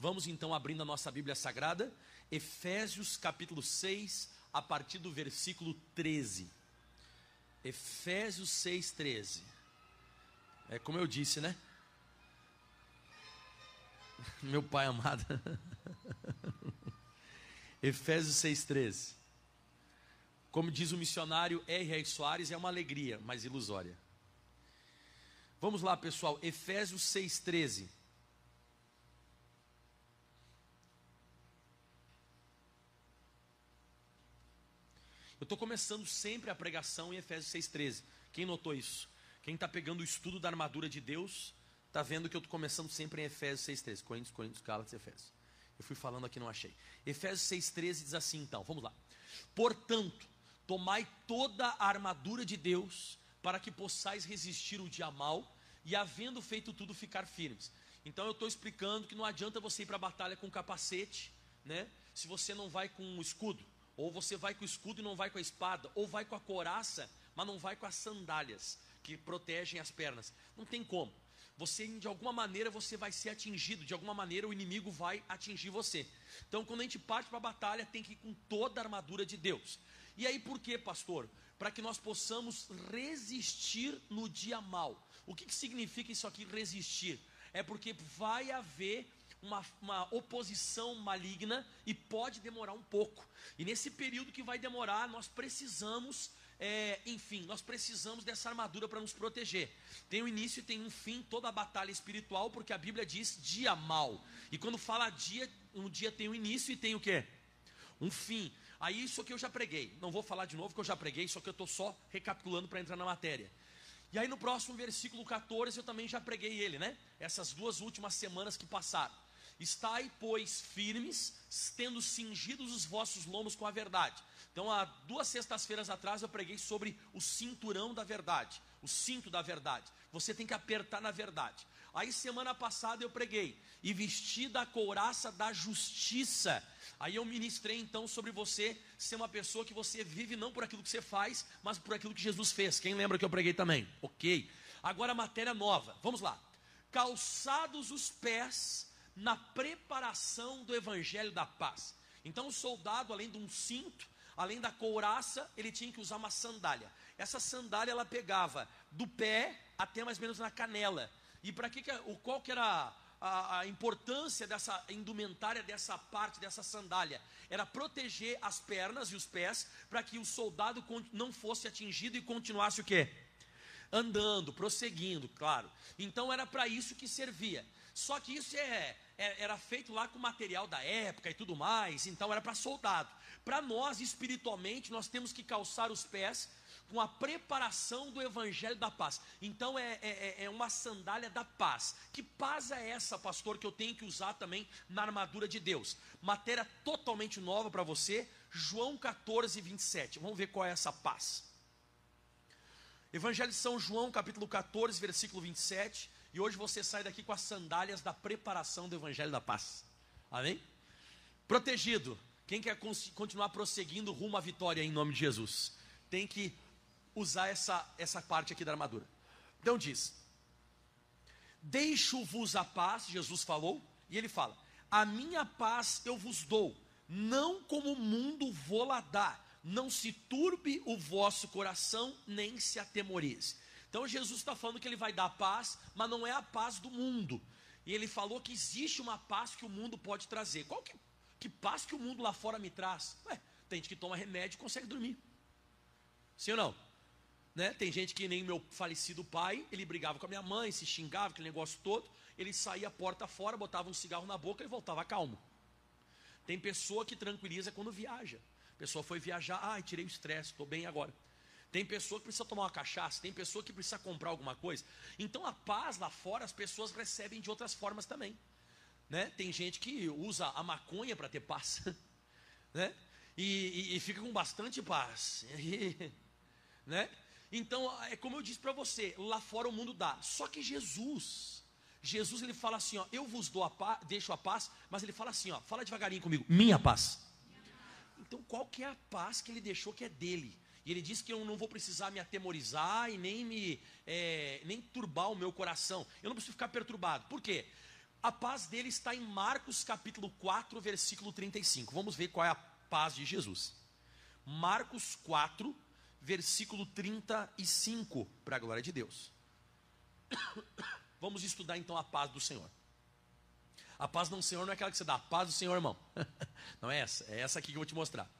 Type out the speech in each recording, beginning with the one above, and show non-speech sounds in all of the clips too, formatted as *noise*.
Vamos então abrindo a nossa Bíblia Sagrada, Efésios capítulo 6, a partir do versículo 13. Efésios 6, 13. É como eu disse, né? *laughs* Meu pai amado. *laughs* Efésios 6, 13. Como diz o missionário R.R. Soares, é uma alegria, mas ilusória. Vamos lá, pessoal, Efésios 6, 13. Estou começando sempre a pregação em Efésios 6,13. Quem notou isso? Quem está pegando o estudo da armadura de Deus, está vendo que eu estou começando sempre em Efésios 6,13. Coríntios, Coríntios, Gálatas Efésios. Eu fui falando aqui, não achei. Efésios 6,13 diz assim, então, vamos lá. Portanto, tomai toda a armadura de Deus, para que possais resistir o dia mal, e havendo feito tudo, ficar firmes. Então eu estou explicando que não adianta você ir para a batalha com capacete, né? Se você não vai com um escudo. Ou você vai com o escudo e não vai com a espada, ou vai com a coraça, mas não vai com as sandálias que protegem as pernas. Não tem como. Você de alguma maneira você vai ser atingido, de alguma maneira o inimigo vai atingir você. Então, quando a gente parte para a batalha, tem que ir com toda a armadura de Deus. E aí por quê, pastor? Para que nós possamos resistir no dia mal. O que, que significa isso aqui resistir? É porque vai haver uma, uma oposição maligna e pode demorar um pouco. E nesse período que vai demorar, nós precisamos, é, enfim, nós precisamos dessa armadura para nos proteger. Tem um início e tem um fim, toda a batalha espiritual, porque a Bíblia diz dia mal. E quando fala dia, um dia tem um início e tem o quê? Um fim. Aí isso que eu já preguei. Não vou falar de novo que eu já preguei, só que eu estou só recapitulando para entrar na matéria. E aí no próximo versículo 14 eu também já preguei ele, né? Essas duas últimas semanas que passaram. Estai, pois, firmes, tendo cingidos os vossos lombos com a verdade. Então, há duas sextas-feiras atrás eu preguei sobre o cinturão da verdade, o cinto da verdade. Você tem que apertar na verdade. Aí, semana passada eu preguei, e vestida a couraça da justiça. Aí eu ministrei então sobre você ser uma pessoa que você vive não por aquilo que você faz, mas por aquilo que Jesus fez. Quem lembra que eu preguei também? Ok. Agora matéria nova. Vamos lá. Calçados os pés na preparação do evangelho da paz. Então o soldado, além de um cinto, além da couraça, ele tinha que usar uma sandália. Essa sandália ela pegava do pé até mais ou menos na canela. E para que, que o qual que era a, a, importância dessa indumentária dessa parte dessa sandália? Era proteger as pernas e os pés para que o soldado não fosse atingido e continuasse o quê? Andando, prosseguindo, claro. Então era para isso que servia. Só que isso é, era feito lá com material da época e tudo mais, então era para soldado. Para nós, espiritualmente, nós temos que calçar os pés com a preparação do evangelho da paz. Então é, é, é, é uma sandália da paz. Que paz é essa, pastor, que eu tenho que usar também na armadura de Deus? Matéria totalmente nova para você, João 14, 27. Vamos ver qual é essa paz. Evangelho de São João, capítulo 14, versículo 27. E hoje você sai daqui com as sandálias da preparação do Evangelho da Paz. Amém? Protegido. Quem quer continuar prosseguindo rumo à vitória em nome de Jesus? Tem que usar essa, essa parte aqui da armadura. Então diz: Deixo-vos a paz, Jesus falou, e ele fala: A minha paz eu vos dou, não como o mundo vou lá dar. Não se turbe o vosso coração, nem se atemorize. Então Jesus está falando que ele vai dar paz, mas não é a paz do mundo. E ele falou que existe uma paz que o mundo pode trazer. Qual que, que paz que o mundo lá fora me traz? Ué, tem gente que toma remédio e consegue dormir. Sim ou não? Né? Tem gente que nem meu falecido pai, ele brigava com a minha mãe, se xingava, aquele negócio todo. Ele saía a porta fora, botava um cigarro na boca e voltava calmo. Tem pessoa que tranquiliza quando viaja. A pessoa foi viajar, ai, tirei o estresse, estou bem agora. Tem pessoa que precisa tomar uma cachaça, tem pessoa que precisa comprar alguma coisa. Então a paz lá fora as pessoas recebem de outras formas também. Né? Tem gente que usa a maconha para ter paz, *laughs* né? E, e, e, fica com bastante paz, *laughs* né? Então é como eu disse para você, lá fora o mundo dá. Só que Jesus, Jesus ele fala assim, ó, eu vos dou a paz, deixo a paz, mas ele fala assim, ó, fala devagarinho comigo, minha paz. Então qual que é a paz que ele deixou que é dele? E ele diz que eu não vou precisar me atemorizar e nem me é, nem turbar o meu coração. Eu não preciso ficar perturbado. Por quê? A paz dele está em Marcos capítulo 4, versículo 35. Vamos ver qual é a paz de Jesus. Marcos 4, versículo 35, para a glória de Deus. *coughs* Vamos estudar então a paz do Senhor. A paz do Senhor não é aquela que você dá, a paz do Senhor, irmão. *laughs* Não é essa, é essa aqui que eu vou te mostrar.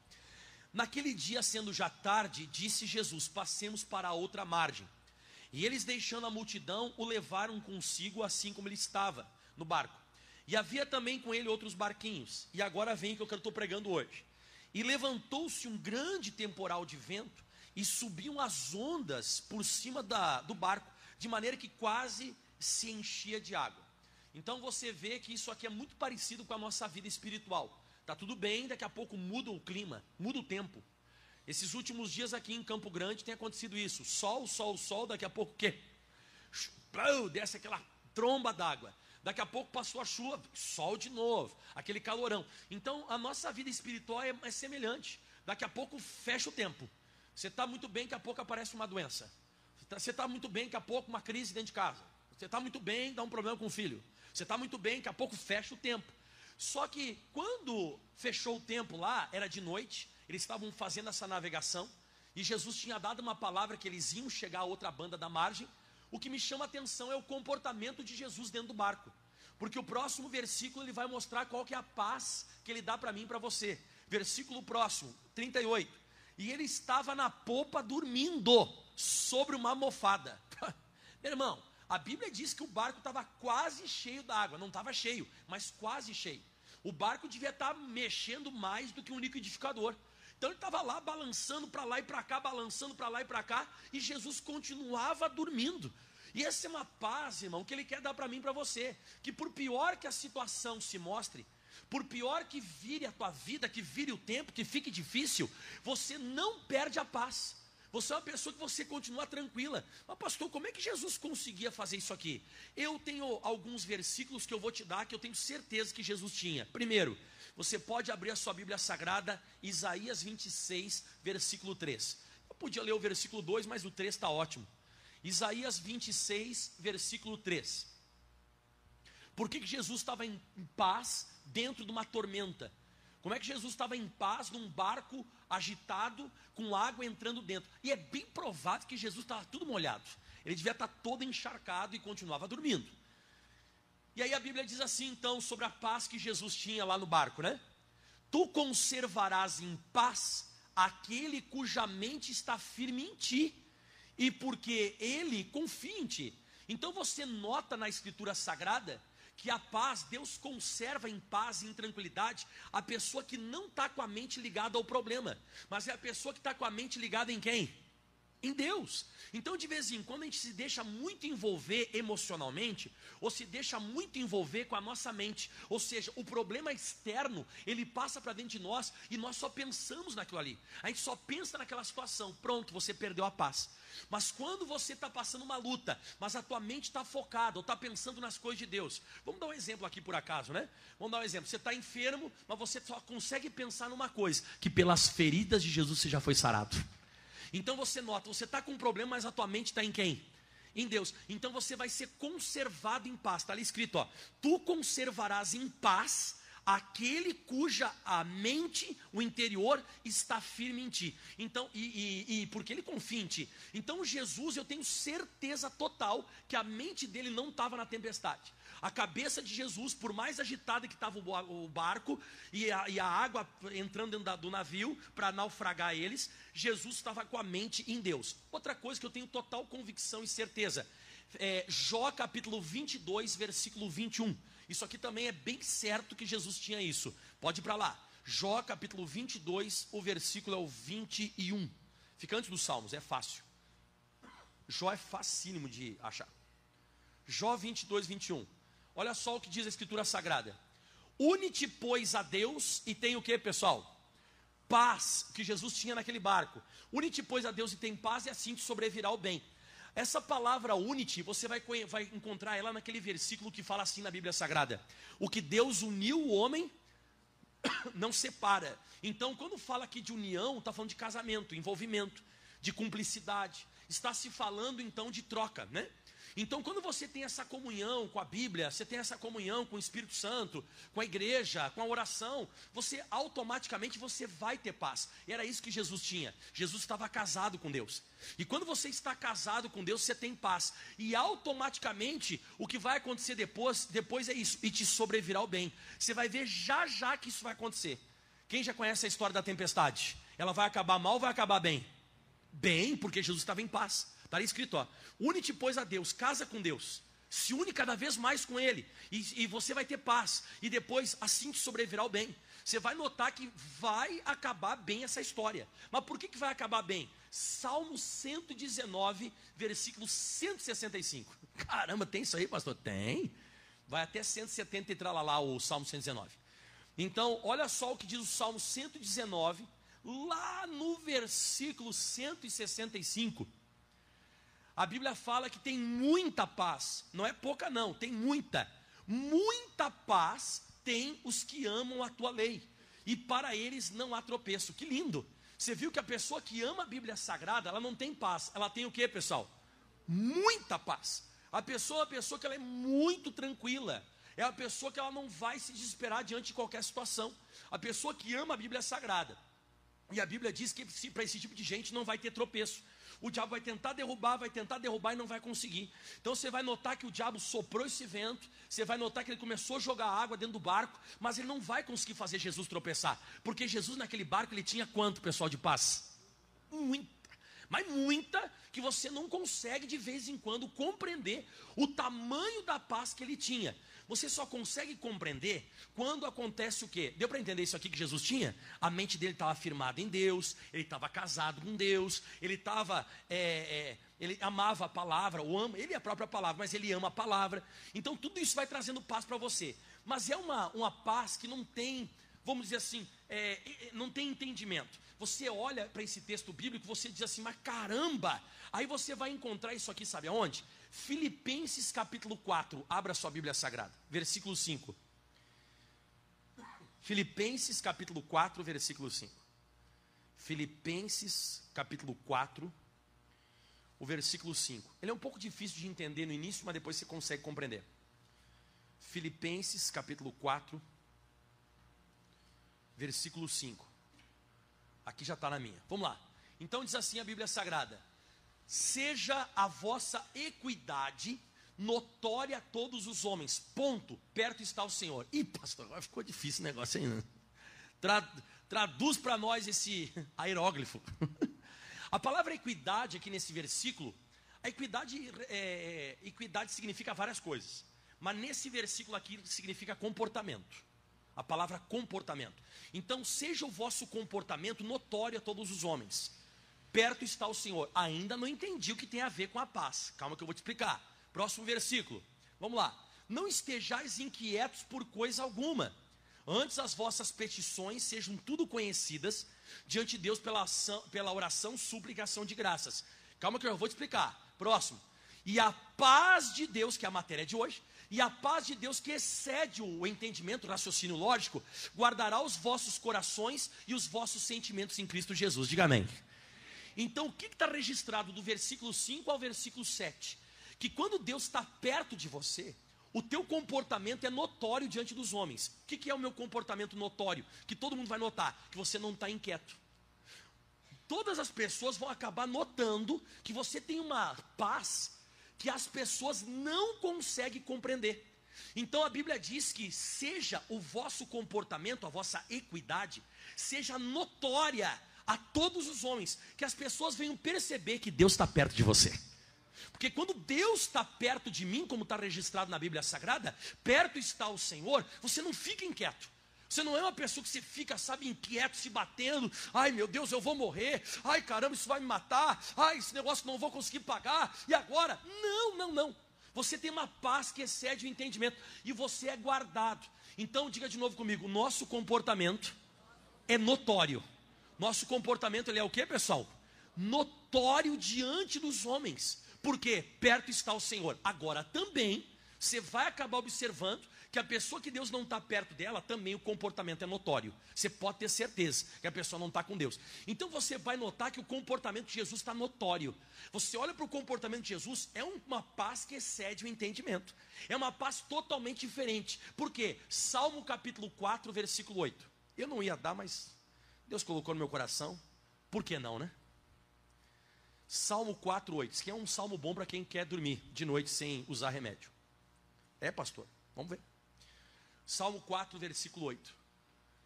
Naquele dia, sendo já tarde, disse Jesus: Passemos para a outra margem. E eles, deixando a multidão, o levaram consigo, assim como ele estava, no barco. E havia também com ele outros barquinhos. E agora vem que eu estou pregando hoje. E levantou-se um grande temporal de vento, e subiam as ondas por cima da, do barco, de maneira que quase se enchia de água. Então você vê que isso aqui é muito parecido com a nossa vida espiritual. Tá tudo bem, daqui a pouco muda o clima, muda o tempo. Esses últimos dias aqui em Campo Grande tem acontecido isso. Sol, sol, sol, daqui a pouco o quê? Desce aquela tromba d'água. Daqui a pouco passou a chuva, sol de novo, aquele calorão. Então a nossa vida espiritual é, é semelhante. Daqui a pouco fecha o tempo. Você está muito bem, daqui a pouco aparece uma doença. Você está tá muito bem, daqui a pouco uma crise dentro de casa. Você está muito bem, dá um problema com o filho. Você está muito bem, daqui a pouco fecha o tempo. Só que quando fechou o tempo lá, era de noite, eles estavam fazendo essa navegação, e Jesus tinha dado uma palavra que eles iam chegar a outra banda da margem. O que me chama a atenção é o comportamento de Jesus dentro do barco. Porque o próximo versículo ele vai mostrar qual que é a paz que ele dá para mim e para você. Versículo próximo, 38. E ele estava na popa dormindo sobre uma mofada. *laughs* Meu irmão, a Bíblia diz que o barco estava quase cheio d'água, não estava cheio, mas quase cheio. O barco devia estar mexendo mais do que um liquidificador. Então ele estava lá balançando para lá e para cá, balançando para lá e para cá, e Jesus continuava dormindo. E essa é uma paz, irmão, que ele quer dar para mim e para você. Que por pior que a situação se mostre, por pior que vire a tua vida, que vire o tempo, que fique difícil, você não perde a paz. Você é uma pessoa que você continua tranquila. Mas, pastor, como é que Jesus conseguia fazer isso aqui? Eu tenho alguns versículos que eu vou te dar que eu tenho certeza que Jesus tinha. Primeiro, você pode abrir a sua Bíblia Sagrada, Isaías 26, versículo 3. Eu podia ler o versículo 2, mas o 3 está ótimo. Isaías 26, versículo 3. Por que, que Jesus estava em paz dentro de uma tormenta? Como é que Jesus estava em paz num barco agitado, com água entrando dentro? E é bem provável que Jesus estava tudo molhado. Ele devia estar todo encharcado e continuava dormindo. E aí a Bíblia diz assim, então, sobre a paz que Jesus tinha lá no barco, né? Tu conservarás em paz aquele cuja mente está firme em ti, e porque ele confia em ti. Então você nota na Escritura Sagrada que a paz, Deus conserva em paz e em tranquilidade a pessoa que não está com a mente ligada ao problema, mas é a pessoa que está com a mente ligada em quem? Em Deus. Então, de vez em quando, a gente se deixa muito envolver emocionalmente, ou se deixa muito envolver com a nossa mente. Ou seja, o problema externo, ele passa para dentro de nós e nós só pensamos naquilo ali. A gente só pensa naquela situação. Pronto, você perdeu a paz. Mas quando você está passando uma luta, mas a tua mente está focada, ou está pensando nas coisas de Deus. Vamos dar um exemplo aqui por acaso, né? Vamos dar um exemplo. Você está enfermo, mas você só consegue pensar numa coisa: que pelas feridas de Jesus você já foi sarado. Então você nota, você está com um problema, mas a tua mente está em quem? Em Deus. Então você vai ser conservado em paz. Está ali escrito, ó. Tu conservarás em paz aquele cuja a mente, o interior, está firme em ti. Então, e, e, e, porque ele confia em ti. Então, Jesus, eu tenho certeza total que a mente dele não estava na tempestade. A cabeça de Jesus, por mais agitada que estava o barco e a, e a, água entrando dentro do navio para naufragar eles, Jesus estava com a mente em Deus. Outra coisa que eu tenho total convicção e certeza, é Jó capítulo 22, versículo 21. Isso aqui também é bem certo que Jesus tinha isso. Pode ir para lá. Jó capítulo 22, o versículo é o 21. Fica antes dos Salmos, é fácil. Jó é facílimo de achar. Jó 22, 21. Olha só o que diz a Escritura Sagrada. Une-te, pois, a Deus e tem o que, pessoal? Paz, que Jesus tinha naquele barco. Une-te, pois, a Deus e tem paz, e assim te sobrevirá o bem. Essa palavra unity, você vai, vai encontrar ela naquele versículo que fala assim na Bíblia Sagrada: O que Deus uniu o homem, *coughs* não separa. Então, quando fala aqui de união, está falando de casamento, envolvimento, de cumplicidade. Está se falando então de troca, né? Então, quando você tem essa comunhão com a Bíblia, você tem essa comunhão com o Espírito Santo, com a igreja, com a oração, você automaticamente você vai ter paz. E era isso que Jesus tinha. Jesus estava casado com Deus. E quando você está casado com Deus, você tem paz. E automaticamente o que vai acontecer depois, depois é isso, e te sobrevirá o bem. Você vai ver já já que isso vai acontecer. Quem já conhece a história da tempestade? Ela vai acabar mal ou vai acabar bem? Bem, porque Jesus estava em paz. Está escrito, ó. Une-te, pois, a Deus, casa com Deus. Se une cada vez mais com Ele. E, e você vai ter paz. E depois, assim te sobrevirá o bem. Você vai notar que vai acabar bem essa história. Mas por que, que vai acabar bem? Salmo 119, versículo 165. *laughs* Caramba, tem isso aí, pastor? Tem. Vai até 170 e tralalá o Salmo 119. Então, olha só o que diz o Salmo 119, lá no versículo 165. A Bíblia fala que tem muita paz, não é pouca, não, tem muita. Muita paz tem os que amam a tua lei, e para eles não há tropeço. Que lindo! Você viu que a pessoa que ama a Bíblia Sagrada, ela não tem paz, ela tem o que, pessoal? Muita paz. A pessoa, a pessoa que ela é muito tranquila, é a pessoa que ela não vai se desesperar diante de qualquer situação. A pessoa que ama a Bíblia Sagrada. E a Bíblia diz que para esse tipo de gente não vai ter tropeço o diabo vai tentar derrubar, vai tentar derrubar e não vai conseguir. Então você vai notar que o diabo soprou esse vento, você vai notar que ele começou a jogar água dentro do barco, mas ele não vai conseguir fazer Jesus tropeçar, porque Jesus naquele barco ele tinha quanto, pessoal, de paz? Muita, mas muita que você não consegue de vez em quando compreender o tamanho da paz que ele tinha. Você só consegue compreender quando acontece o quê? Deu para entender isso aqui que Jesus tinha? A mente dele estava firmada em Deus, ele estava casado com Deus, ele estava. É, é, ele amava a palavra, ou ama, ele é a própria palavra, mas ele ama a palavra. Então tudo isso vai trazendo paz para você. Mas é uma, uma paz que não tem, vamos dizer assim, é, não tem entendimento. Você olha para esse texto bíblico, você diz assim, mas caramba! Aí você vai encontrar isso aqui, sabe aonde? Filipenses capítulo 4, abra sua Bíblia Sagrada, versículo 5. Filipenses capítulo 4, versículo 5. Filipenses capítulo 4, o versículo 5. Ele é um pouco difícil de entender no início, mas depois você consegue compreender. Filipenses capítulo 4, versículo 5. Aqui já está na minha. Vamos lá. Então diz assim a Bíblia Sagrada: seja a vossa equidade notória a todos os homens. Ponto. Perto está o Senhor. Ih, pastor, agora ficou difícil o negócio aí. Né? Tra, traduz para nós esse aeróglifo. *laughs* a palavra equidade aqui nesse versículo, a equidade, é, equidade significa várias coisas. Mas nesse versículo aqui significa comportamento. A palavra comportamento. Então, seja o vosso comportamento notório a todos os homens perto está o Senhor. Ainda não entendi o que tem a ver com a paz. Calma que eu vou te explicar. Próximo versículo. Vamos lá. Não estejais inquietos por coisa alguma. Antes as vossas petições sejam tudo conhecidas diante de Deus pela, ação, pela oração, suplicação de graças. Calma que eu vou te explicar. Próximo. E a paz de Deus, que é a matéria de hoje, e a paz de Deus, que excede o entendimento, o raciocínio lógico, guardará os vossos corações e os vossos sentimentos em Cristo Jesus. Diga amém. Então, o que está registrado do versículo 5 ao versículo 7? Que quando Deus está perto de você, o teu comportamento é notório diante dos homens. O que, que é o meu comportamento notório? Que todo mundo vai notar, que você não está inquieto. Todas as pessoas vão acabar notando que você tem uma paz que as pessoas não conseguem compreender. Então a Bíblia diz que seja o vosso comportamento, a vossa equidade, seja notória a todos os homens, que as pessoas venham perceber que Deus está perto de você. Porque quando Deus está perto de mim, como está registrado na Bíblia Sagrada, perto está o Senhor, você não fica inquieto. Você não é uma pessoa que você fica, sabe, inquieto, se batendo. Ai, meu Deus, eu vou morrer. Ai, caramba, isso vai me matar. Ai, esse negócio não vou conseguir pagar. E agora? Não, não, não. Você tem uma paz que excede o entendimento. E você é guardado. Então, diga de novo comigo: nosso comportamento é notório. Nosso comportamento ele é o que, pessoal? Notório diante dos homens. Porque perto está o Senhor. Agora também você vai acabar observando que a pessoa que Deus não está perto dela, também o comportamento é notório. Você pode ter certeza que a pessoa não está com Deus. Então você vai notar que o comportamento de Jesus está notório. Você olha para o comportamento de Jesus, é uma paz que excede o entendimento. É uma paz totalmente diferente. Por quê? Salmo capítulo 4, versículo 8. Eu não ia dar, mas Deus colocou no meu coração. Por que não, né? Salmo 4, 8. Isso aqui é um salmo bom para quem quer dormir de noite sem usar remédio. É, pastor? Vamos ver. Salmo 4, versículo 8.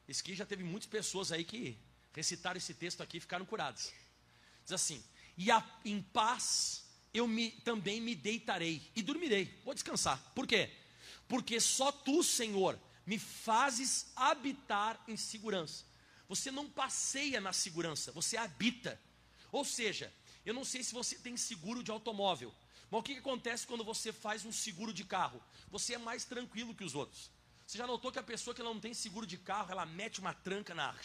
Esse aqui já teve muitas pessoas aí que recitaram esse texto aqui e ficaram curadas. Diz assim: E a, em paz eu me, também me deitarei e dormirei. Vou descansar. Por quê? Porque só tu, Senhor, me fazes habitar em segurança. Você não passeia na segurança, você habita. Ou seja, eu não sei se você tem seguro de automóvel, mas o que, que acontece quando você faz um seguro de carro? Você é mais tranquilo que os outros. Você já notou que a pessoa que não tem seguro de carro, ela mete uma tranca na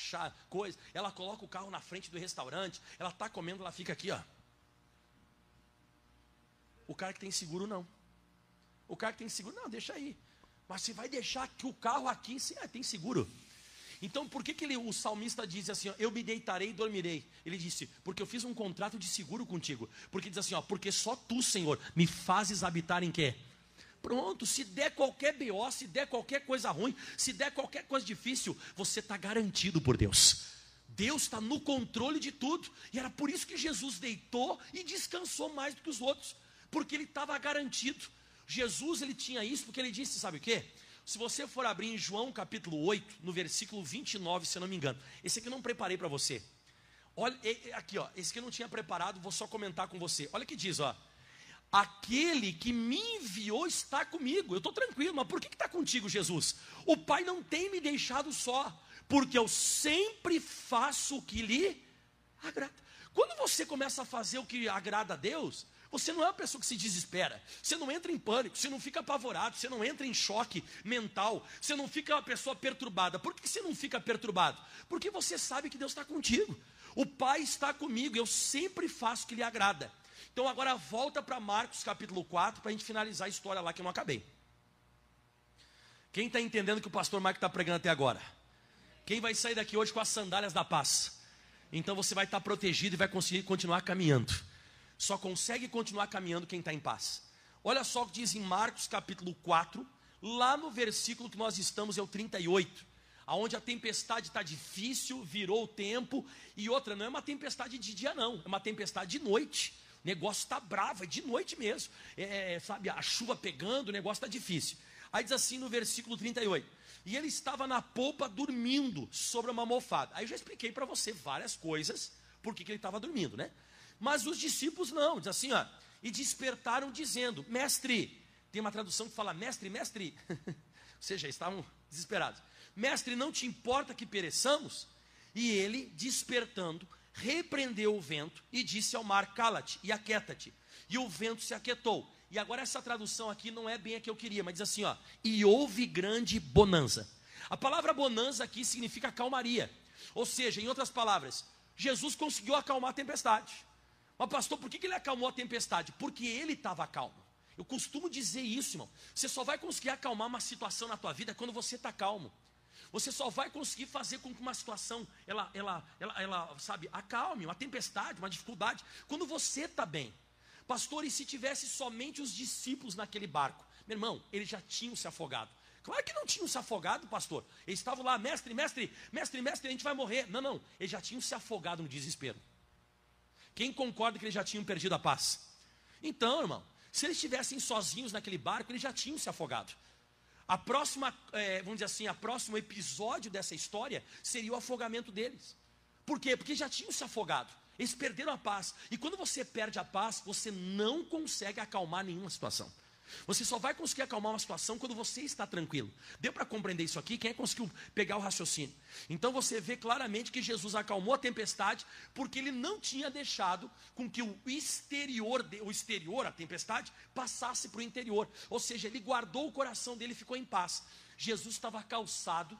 coisa, ela coloca o carro na frente do restaurante, ela está comendo, ela fica aqui, ó. O cara que tem seguro não. O cara que tem seguro, não, deixa aí. Mas você vai deixar que o carro aqui, sim, ah, tem seguro. Então, por que, que ele, o salmista diz assim: ó, Eu me deitarei e dormirei? Ele disse: Porque eu fiz um contrato de seguro contigo. Porque diz assim: ó, Porque só tu, Senhor, me fazes habitar em quê? Pronto, se der qualquer BO, se der qualquer coisa ruim, se der qualquer coisa difícil, você está garantido por Deus. Deus está no controle de tudo. E era por isso que Jesus deitou e descansou mais do que os outros, porque ele estava garantido. Jesus ele tinha isso porque ele disse, sabe o quê? Se você for abrir em João capítulo 8, no versículo 29, se eu não me engano. Esse aqui eu não preparei para você. Olha, aqui ó, esse aqui eu não tinha preparado, vou só comentar com você. Olha o que diz, ó. Aquele que me enviou está comigo. Eu estou tranquilo, mas por que está contigo, Jesus? O Pai não tem me deixado só, porque eu sempre faço o que lhe agrada. Quando você começa a fazer o que agrada a Deus, você não é uma pessoa que se desespera, você não entra em pânico, você não fica apavorado, você não entra em choque mental, você não fica uma pessoa perturbada. Por que você não fica perturbado? Porque você sabe que Deus está contigo. O Pai está comigo, eu sempre faço o que lhe agrada. Então agora volta para Marcos capítulo 4 para a gente finalizar a história lá que eu não acabei. Quem está entendendo que o pastor Marcos está pregando até agora? Quem vai sair daqui hoje com as sandálias da paz? Então você vai estar tá protegido e vai conseguir continuar caminhando. Só consegue continuar caminhando quem está em paz. Olha só o que diz em Marcos capítulo 4, lá no versículo que nós estamos, é o 38 aonde a tempestade está difícil, virou o tempo, e outra, não é uma tempestade de dia, não, é uma tempestade de noite. O negócio está bravo, é de noite mesmo. É, é, sabe, a chuva pegando, o negócio está difícil. Aí diz assim no versículo 38. E ele estava na polpa dormindo sobre uma almofada. Aí eu já expliquei para você várias coisas, por que ele estava dormindo, né? Mas os discípulos não, diz assim, ó. E despertaram dizendo: Mestre, tem uma tradução que fala: Mestre, mestre. *laughs* Ou seja, estavam desesperados. Mestre, não te importa que pereçamos? E ele, despertando, repreendeu o vento e disse ao mar: Cala-te e aquieta-te. E o vento se aquietou. E agora essa tradução aqui não é bem a que eu queria, mas diz assim, ó: E houve grande bonança. A palavra bonança aqui significa calmaria. Ou seja, em outras palavras, Jesus conseguiu acalmar a tempestade. Mas pastor, por que ele acalmou a tempestade? Porque ele estava calmo. Eu costumo dizer isso, irmão. Você só vai conseguir acalmar uma situação na tua vida quando você está calmo. Você só vai conseguir fazer com que uma situação, ela, ela, ela, ela sabe, acalme, uma tempestade, uma dificuldade, quando você está bem. Pastor, e se tivesse somente os discípulos naquele barco? Meu irmão, eles já tinham se afogado. Claro que não tinham se afogado, pastor. Eles estavam lá, mestre, mestre, mestre, mestre, a gente vai morrer. Não, não, eles já tinham se afogado no desespero. Quem concorda que eles já tinham perdido a paz? Então, irmão, se eles estivessem sozinhos naquele barco, eles já tinham se afogado. A próxima, é, vamos dizer assim, a próximo episódio dessa história seria o afogamento deles. Por quê? Porque já tinham se afogado. Eles perderam a paz. E quando você perde a paz, você não consegue acalmar nenhuma situação. Você só vai conseguir acalmar uma situação quando você está tranquilo. Deu para compreender isso aqui? Quem é conseguiu pegar o raciocínio? Então você vê claramente que Jesus acalmou a tempestade porque ele não tinha deixado com que o exterior, o exterior, a tempestade, passasse para o interior. Ou seja, ele guardou o coração dele e ficou em paz. Jesus estava calçado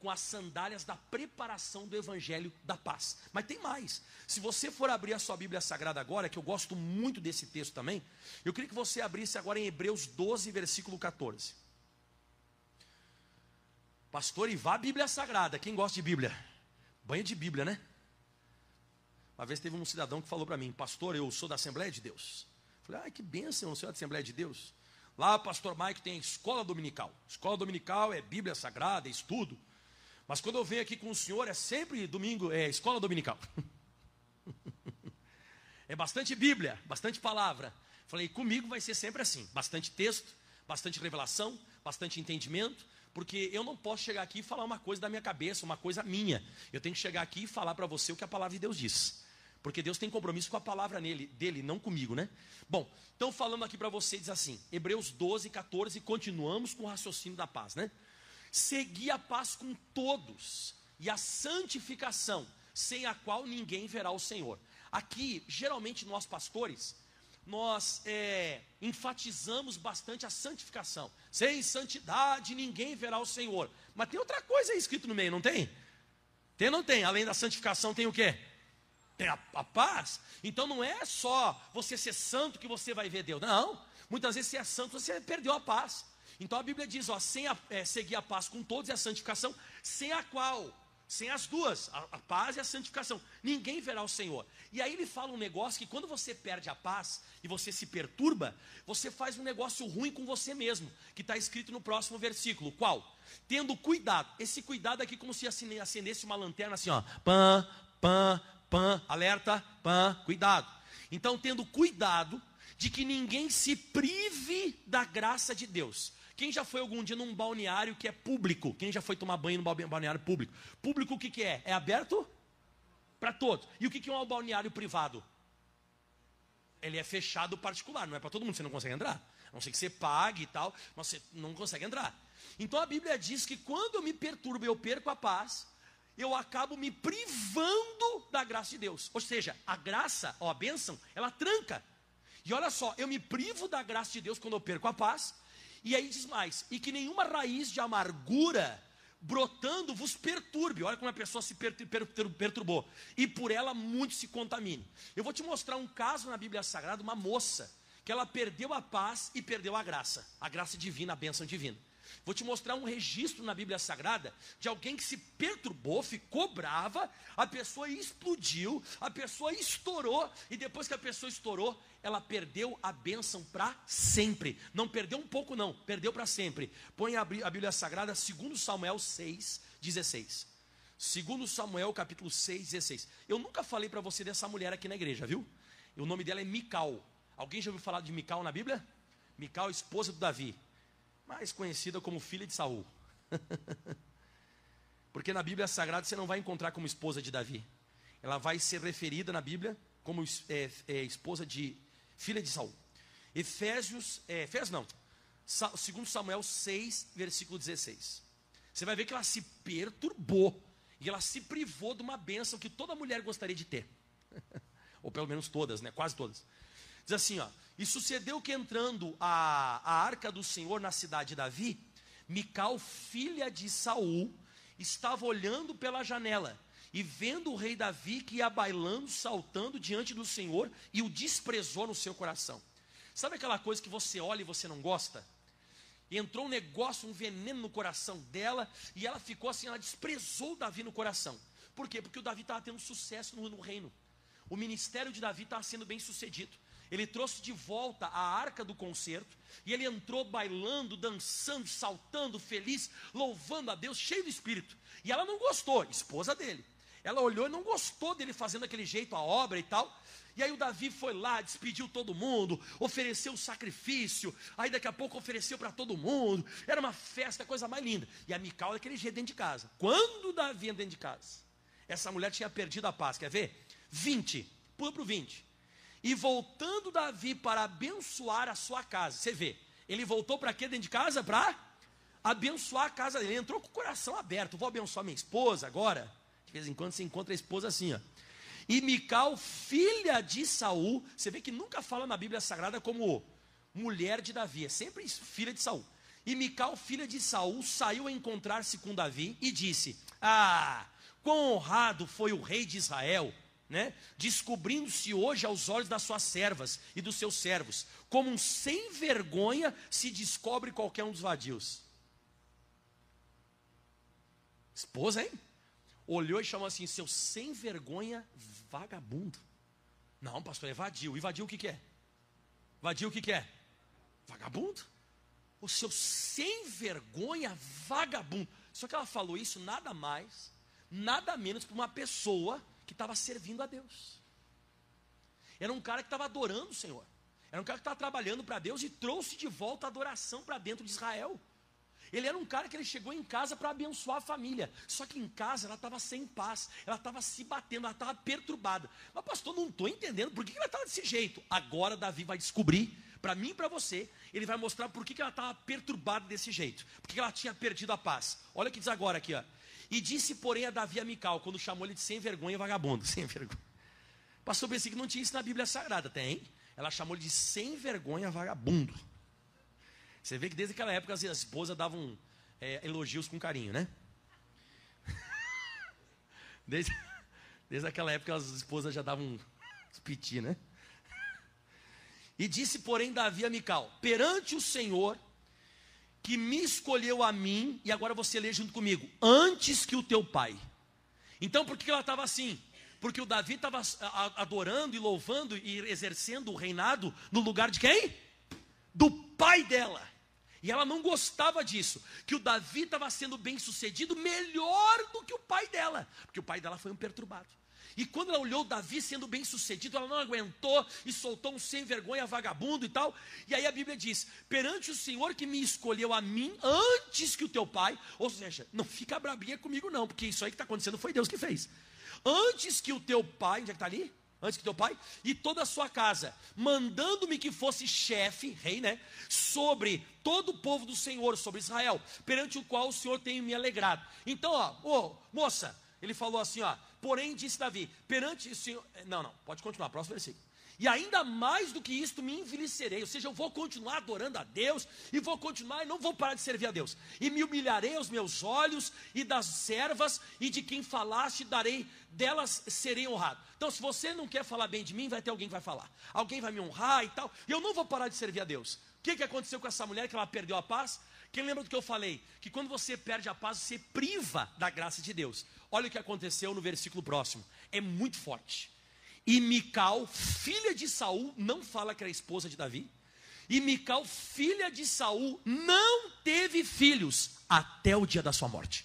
com as sandálias da preparação do evangelho da paz. Mas tem mais. Se você for abrir a sua Bíblia Sagrada agora, que eu gosto muito desse texto também, eu queria que você abrisse agora em Hebreus 12, versículo 14. Pastor, e vá a Bíblia Sagrada. Quem gosta de Bíblia? Banho de Bíblia, né? Uma vez teve um cidadão que falou para mim, pastor, eu sou da Assembleia de Deus. Eu falei, ah, que bênção, o senhor é da Assembleia de Deus. Lá, pastor Mike tem escola dominical. Escola dominical é Bíblia Sagrada, é estudo. Mas quando eu venho aqui com o senhor, é sempre domingo, é escola dominical. *laughs* é bastante Bíblia, bastante palavra. Falei, comigo vai ser sempre assim: bastante texto, bastante revelação, bastante entendimento, porque eu não posso chegar aqui e falar uma coisa da minha cabeça, uma coisa minha. Eu tenho que chegar aqui e falar para você o que a palavra de Deus diz. Porque Deus tem compromisso com a palavra nele, dele, não comigo, né? Bom, então falando aqui para você, diz assim, Hebreus 12, 14, continuamos com o raciocínio da paz, né? Segui a paz com todos e a santificação, sem a qual ninguém verá o Senhor. Aqui, geralmente nós pastores, nós é, enfatizamos bastante a santificação. Sem santidade ninguém verá o Senhor. Mas tem outra coisa aí escrito no meio, não tem? Tem não tem? Além da santificação, tem o quê? Tem a, a paz. Então não é só você ser santo que você vai ver Deus. Não. Muitas vezes você é santo, você perdeu a paz. Então a Bíblia diz, ó, sem a, é, seguir a paz com todos e a santificação, sem a qual, sem as duas, a, a, paz e a santificação, ninguém verá o Senhor. E aí ele fala um negócio que quando você perde a paz e você se perturba, você faz um negócio ruim com você mesmo, que está escrito no próximo versículo. Qual? Tendo cuidado. Esse cuidado aqui como se acendesse uma lanterna assim, ó, pã, pã, pã, alerta, pã, cuidado. Então, tendo cuidado de que ninguém se prive da graça de Deus. Quem já foi algum dia num balneário que é público? Quem já foi tomar banho num balneário público? Público o que, que é? É aberto para todos. E o que, que é um balneário privado? Ele é fechado particular, não é para todo mundo, você não consegue entrar. A não ser que você pague e tal, mas você não consegue entrar. Então a Bíblia diz que quando eu me perturbo, eu perco a paz, eu acabo me privando da graça de Deus. Ou seja, a graça, ó, a bênção, ela tranca. E olha só, eu me privo da graça de Deus quando eu perco a paz, e aí diz mais: e que nenhuma raiz de amargura brotando vos perturbe. Olha como a pessoa se perturbou. E por ela muito se contamine. Eu vou te mostrar um caso na Bíblia Sagrada, uma moça, que ela perdeu a paz e perdeu a graça. A graça divina, a bênção divina. Vou te mostrar um registro na Bíblia Sagrada de alguém que se perturbou, ficou brava, a pessoa explodiu, a pessoa estourou, e depois que a pessoa estourou, ela perdeu a bênção para sempre. Não perdeu um pouco, não, perdeu para sempre. Põe a Bíblia Sagrada, 2 Samuel 6, 16. 2 Samuel capítulo 6, 16. Eu nunca falei para você dessa mulher aqui na igreja, viu? O nome dela é Mical. Alguém já ouviu falar de Mical na Bíblia? Mical, esposa do Davi mais conhecida como filha de Saul. *laughs* Porque na Bíblia Sagrada você não vai encontrar como esposa de Davi. Ela vai ser referida na Bíblia como é, é, esposa de filha de Saul. Efésios, é, Efésios não, segundo Samuel 6, versículo 16. Você vai ver que ela se perturbou e ela se privou de uma bênção que toda mulher gostaria de ter. *laughs* Ou pelo menos todas, né? Quase todas. Diz assim, ó. E sucedeu que entrando a, a arca do Senhor na cidade de Davi, Mical, filha de Saul, estava olhando pela janela e vendo o rei Davi que ia bailando, saltando diante do Senhor e o desprezou no seu coração. Sabe aquela coisa que você olha e você não gosta? Entrou um negócio, um veneno no coração dela e ela ficou assim, ela desprezou Davi no coração. Por quê? Porque o Davi estava tendo sucesso no, no reino. O ministério de Davi estava sendo bem sucedido. Ele trouxe de volta a arca do concerto e ele entrou bailando, dançando, saltando, feliz, louvando a Deus, cheio de espírito. E ela não gostou, esposa dele. Ela olhou e não gostou dele fazendo aquele jeito a obra e tal. E aí o Davi foi lá, despediu todo mundo, ofereceu o sacrifício, aí daqui a pouco ofereceu para todo mundo. Era uma festa, coisa mais linda. E a Mical daquele jeito dentro de casa. Quando o Davi entra dentro de casa, essa mulher tinha perdido a paz, quer ver? 20, pula para o 20. E voltando Davi para abençoar a sua casa. Você vê, ele voltou para quê dentro de casa? Para abençoar a casa dele. Ele entrou com o coração aberto. Vou abençoar minha esposa agora. De vez em quando você encontra a esposa assim, ó. E Mical, filha de Saul, você vê que nunca fala na Bíblia Sagrada como mulher de Davi, é sempre filha de Saul. E Mical, filha de Saul, saiu a encontrar-se com Davi e disse: Ah, quão honrado foi o rei de Israel né? descobrindo-se hoje aos olhos das suas servas e dos seus servos, como um sem vergonha se descobre qualquer um dos vadios. Esposa, hein? Olhou e chamou assim: seu sem vergonha vagabundo. Não, pastor, evadiu. Evadiu o que, que é? Evadiu o que, que é? Vagabundo. O seu sem vergonha vagabundo. Só que ela falou isso nada mais, nada menos para uma pessoa que estava servindo a Deus. Era um cara que estava adorando o Senhor. Era um cara que estava trabalhando para Deus e trouxe de volta a adoração para dentro de Israel. Ele era um cara que ele chegou em casa para abençoar a família. Só que em casa ela estava sem paz, ela estava se batendo, ela estava perturbada. Mas, pastor, não estou entendendo por que ela estava desse jeito. Agora Davi vai descobrir, para mim e para você, ele vai mostrar por que ela estava perturbada desse jeito. Porque ela tinha perdido a paz. Olha o que diz agora aqui, ó. E disse, porém, a Davi a Mical, quando chamou ele de sem vergonha vagabundo. *laughs* Sem vergonha. Pastor, pensei que não tinha isso na Bíblia Sagrada, tem? Ela chamou ele de sem vergonha vagabundo. Você vê que desde aquela época as esposas davam é, elogios com carinho, né? *laughs* Desde, desde aquela época as esposas já davam piti, né? E disse, porém, Davi a Mical: perante o Senhor, que me escolheu a mim, e agora você lê junto comigo, antes que o teu pai. Então, por que ela estava assim? Porque o Davi estava adorando e louvando e exercendo o reinado no lugar de quem? Do pai dela. E ela não gostava disso, que o Davi estava sendo bem sucedido melhor do que o pai dela, porque o pai dela foi um perturbado. E quando ela olhou Davi sendo bem sucedido, ela não aguentou e soltou um sem vergonha vagabundo e tal. E aí a Bíblia diz: perante o Senhor que me escolheu a mim antes que o teu pai, ou seja, não fica brabinha comigo, não, porque isso aí que está acontecendo foi Deus que fez. Antes que o teu pai, onde é que está ali? antes que teu pai, e toda a sua casa, mandando-me que fosse chefe, rei, né, sobre todo o povo do Senhor, sobre Israel, perante o qual o Senhor tem me alegrado. Então, ó, ô, moça, ele falou assim, ó, porém disse Davi, perante o Senhor, não, não, pode continuar, próximo versículo. E ainda mais do que isto me envelhecerei, ou seja, eu vou continuar adorando a Deus e vou continuar e não vou parar de servir a Deus. E me humilharei aos meus olhos e das servas e de quem falaste darei delas serei honrado. Então, se você não quer falar bem de mim, vai ter alguém que vai falar. Alguém vai me honrar e tal. E eu não vou parar de servir a Deus. O que, que aconteceu com essa mulher que ela perdeu a paz? Quem lembra do que eu falei? Que quando você perde a paz, você priva da graça de Deus. Olha o que aconteceu no versículo próximo. É muito forte. E Mical, filha de Saul, não fala que era esposa de Davi. E Mical, filha de Saul, não teve filhos até o dia da sua morte.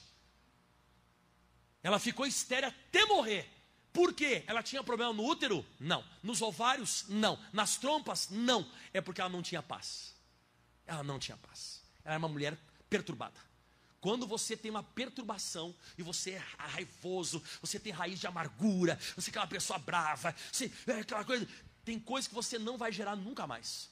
Ela ficou estéril até morrer. Por quê? Ela tinha problema no útero? Não. Nos ovários? Não. Nas trompas? Não. É porque ela não tinha paz. Ela não tinha paz. Ela era uma mulher perturbada. Quando você tem uma perturbação e você é raivoso, você tem raiz de amargura, você é aquela pessoa brava, você é aquela coisa, tem coisas que você não vai gerar nunca mais.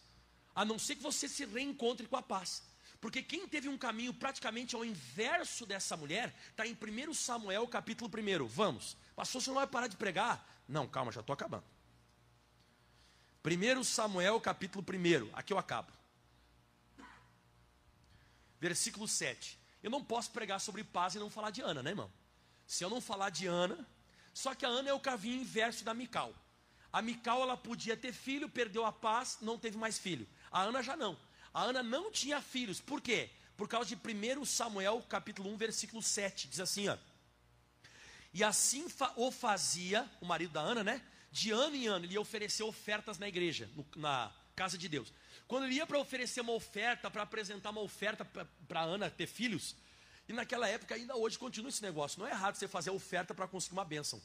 A não ser que você se reencontre com a paz. Porque quem teve um caminho praticamente ao inverso dessa mulher, está em 1 Samuel capítulo 1. Vamos. Pastor, você não vai parar de pregar? Não, calma, já estou acabando. 1 Samuel capítulo 1. Aqui eu acabo. Versículo 7. Eu não posso pregar sobre paz e não falar de Ana, né, irmão? Se eu não falar de Ana, só que a Ana é o caminho inverso da Mical. A Mical ela podia ter filho, perdeu a paz, não teve mais filho. A Ana já não. A Ana não tinha filhos. Por quê? Por causa de 1 Samuel, capítulo 1, versículo 7. Diz assim, ó. E assim o fazia, o marido da Ana, né? De ano em ano, ele ia oferecer ofertas na igreja, no, na casa de Deus. Quando ele ia para oferecer uma oferta, para apresentar uma oferta para Ana ter filhos, e naquela época, ainda hoje, continua esse negócio. Não é errado você fazer oferta para conseguir uma bênção.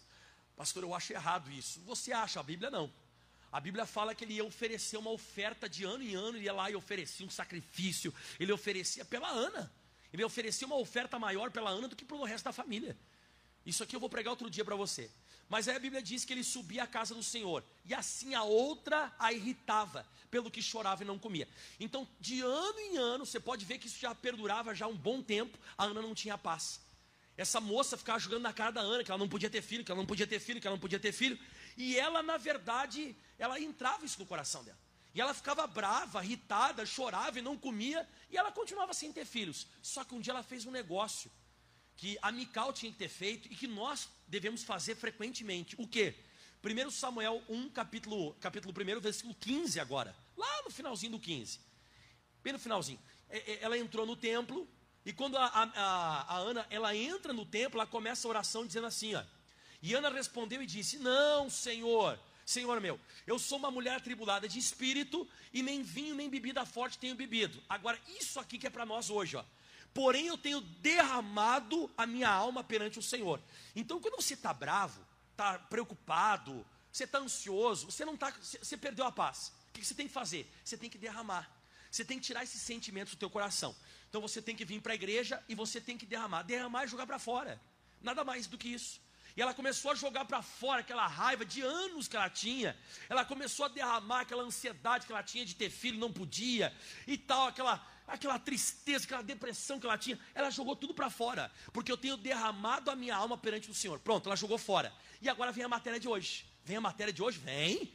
Pastor, eu acho errado isso. Você acha, a Bíblia não. A Bíblia fala que ele ia oferecer uma oferta de ano em ano, ele ia lá e oferecia um sacrifício, ele oferecia pela Ana. Ele oferecia uma oferta maior pela Ana do que pelo resto da família. Isso aqui eu vou pregar outro dia para você. Mas aí a Bíblia diz que ele subia à casa do Senhor, e assim a outra a irritava, pelo que chorava e não comia. Então, de ano em ano, você pode ver que isso já perdurava já um bom tempo, a Ana não tinha paz. Essa moça ficava jogando na cara da Ana, que ela não podia ter filho, que ela não podia ter filho, que ela não podia ter filho. E ela, na verdade, ela entrava isso no coração dela. E ela ficava brava, irritada, chorava e não comia, e ela continuava sem ter filhos. Só que um dia ela fez um negócio que a Mical tinha que ter feito e que nós devemos fazer frequentemente. O quê? 1 Samuel 1, capítulo, capítulo 1, versículo 15 agora. Lá no finalzinho do 15. Bem no finalzinho. É, é, ela entrou no templo E quando a, a, a, Ana ela entra no templo, ela começa a oração dizendo assim: ó, e Ana respondeu e disse: Não, Senhor, Senhor meu, eu sou uma mulher atribulada de espírito e nem vinho nem bebida forte tenho bebido. Agora, isso aqui que é para nós hoje, ó. Porém, eu tenho derramado a minha alma perante o Senhor. Então, quando você está bravo, está preocupado, você está ansioso, você não tá, você perdeu a paz. O que você tem que fazer? Você tem que derramar. Você tem que tirar esses sentimentos do teu coração. Então você tem que vir para a igreja e você tem que derramar. Derramar e jogar para fora. Nada mais do que isso. E ela começou a jogar para fora aquela raiva de anos que ela tinha. Ela começou a derramar aquela ansiedade que ela tinha de ter filho, não podia, e tal, aquela, aquela tristeza, aquela depressão que ela tinha. Ela jogou tudo para fora, porque eu tenho derramado a minha alma perante o Senhor. Pronto, ela jogou fora. E agora vem a matéria de hoje. Vem a matéria de hoje? Vem.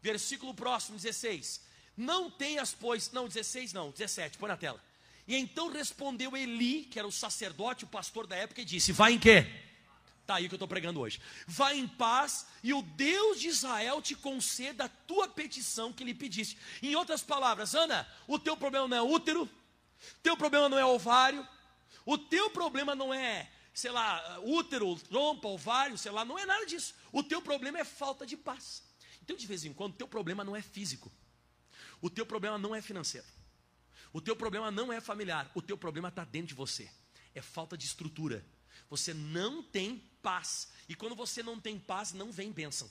Versículo próximo, 16. Não tenhas, pois. Não, 16 não, 17, põe na tela. E então respondeu Eli, que era o sacerdote, o pastor da época, e disse: Vai em quê? Está aí que eu estou pregando hoje. Vá em paz e o Deus de Israel te conceda a tua petição que lhe pediste. Em outras palavras, Ana, o teu problema não é útero, teu problema não é ovário, o teu problema não é, sei lá, útero, trompa, ovário, sei lá, não é nada disso. O teu problema é falta de paz. Então, de vez em quando, o teu problema não é físico. O teu problema não é financeiro. O teu problema não é familiar. O teu problema está dentro de você. É falta de estrutura. Você não tem paz. E quando você não tem paz, não vem bênção.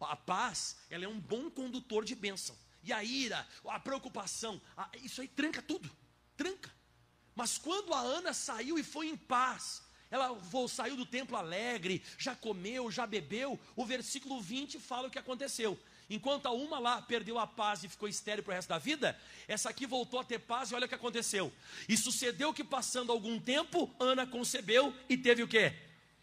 A paz, ela é um bom condutor de bênção. E a ira, a preocupação, a, isso aí tranca tudo. Tranca. Mas quando a Ana saiu e foi em paz, ela saiu do templo alegre, já comeu, já bebeu, o versículo 20 fala o que aconteceu. Enquanto a uma lá perdeu a paz e ficou estéreo para o resto da vida, essa aqui voltou a ter paz e olha o que aconteceu. E sucedeu que passando algum tempo, Ana concebeu e teve o quê?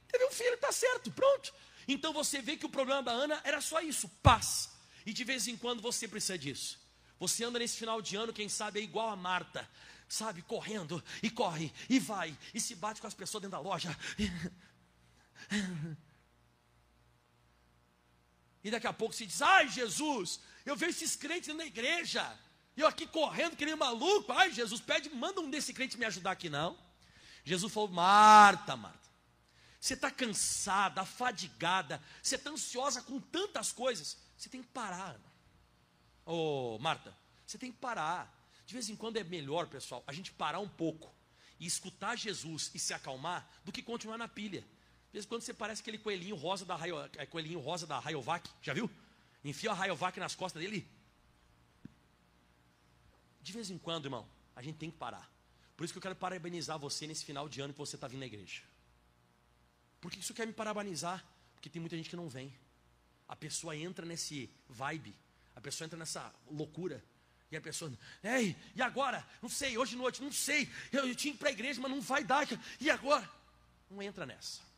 Teve um filho, está certo, pronto. Então você vê que o problema da Ana era só isso, paz. E de vez em quando você precisa disso. Você anda nesse final de ano, quem sabe, é igual a Marta, sabe, correndo, e corre, e vai, e se bate com as pessoas dentro da loja. *laughs* E daqui a pouco se diz: Ai, Jesus, eu vejo esses crentes na igreja, eu aqui correndo, que nem maluco. Ai, Jesus, pede, manda um desse crente me ajudar aqui, não. Jesus falou: Marta, Marta, você está cansada, afadigada, você está ansiosa com tantas coisas. Você tem que parar, Ô, oh, Marta, você tem que parar. De vez em quando é melhor, pessoal, a gente parar um pouco e escutar Jesus e se acalmar do que continuar na pilha. De vez em quando você parece aquele coelhinho rosa da, Raio, é, coelhinho rosa da Rayovac, já viu? Enfia a Rayovac nas costas dele. De vez em quando, irmão, a gente tem que parar. Por isso que eu quero parabenizar você nesse final de ano que você está vindo na igreja. Por que isso quer me parabenizar? Porque tem muita gente que não vem. A pessoa entra nesse vibe, a pessoa entra nessa loucura. E a pessoa, ei, e agora? Não sei, hoje de noite, não sei. Eu, eu tinha que ir para a igreja, mas não vai dar. E agora? Não entra nessa.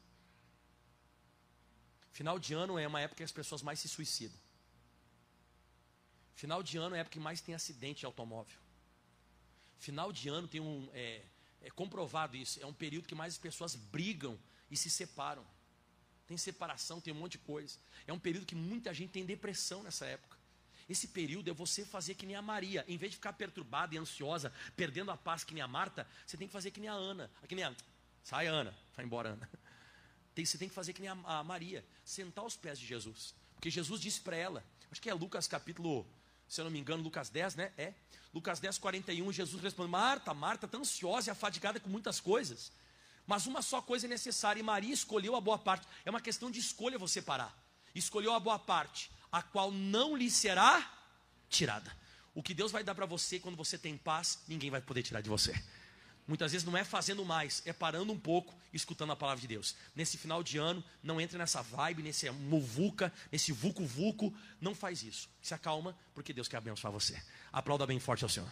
Final de ano é uma época que as pessoas mais se suicidam. Final de ano é a época que mais tem acidente de automóvel. Final de ano tem um. É, é comprovado isso. É um período que mais as pessoas brigam e se separam. Tem separação, tem um monte de coisa. É um período que muita gente tem depressão nessa época. Esse período é você fazer que nem a Maria. Em vez de ficar perturbada e ansiosa, perdendo a paz que nem a Marta, você tem que fazer que nem a Ana. Que nem a... Sai, Ana. Vai embora, Ana. Tem, você tem que fazer que nem a, a Maria. Sentar aos pés de Jesus. Porque Jesus disse para ela, acho que é Lucas capítulo, se eu não me engano, Lucas 10, né? É. Lucas 10, 41, Jesus responde: Marta, Marta, tão ansiosa e afadigada com muitas coisas. Mas uma só coisa é necessária, e Maria escolheu a boa parte. É uma questão de escolha você parar. Escolheu a boa parte, a qual não lhe será tirada. O que Deus vai dar para você quando você tem paz, ninguém vai poder tirar de você. Muitas vezes não é fazendo mais, é parando um pouco e escutando a palavra de Deus. Nesse final de ano, não entre nessa vibe, nesse muvuca, nesse vucu-vucu. Não faz isso. Se acalma, porque Deus quer abençoar você. Aplauda bem forte ao Senhor.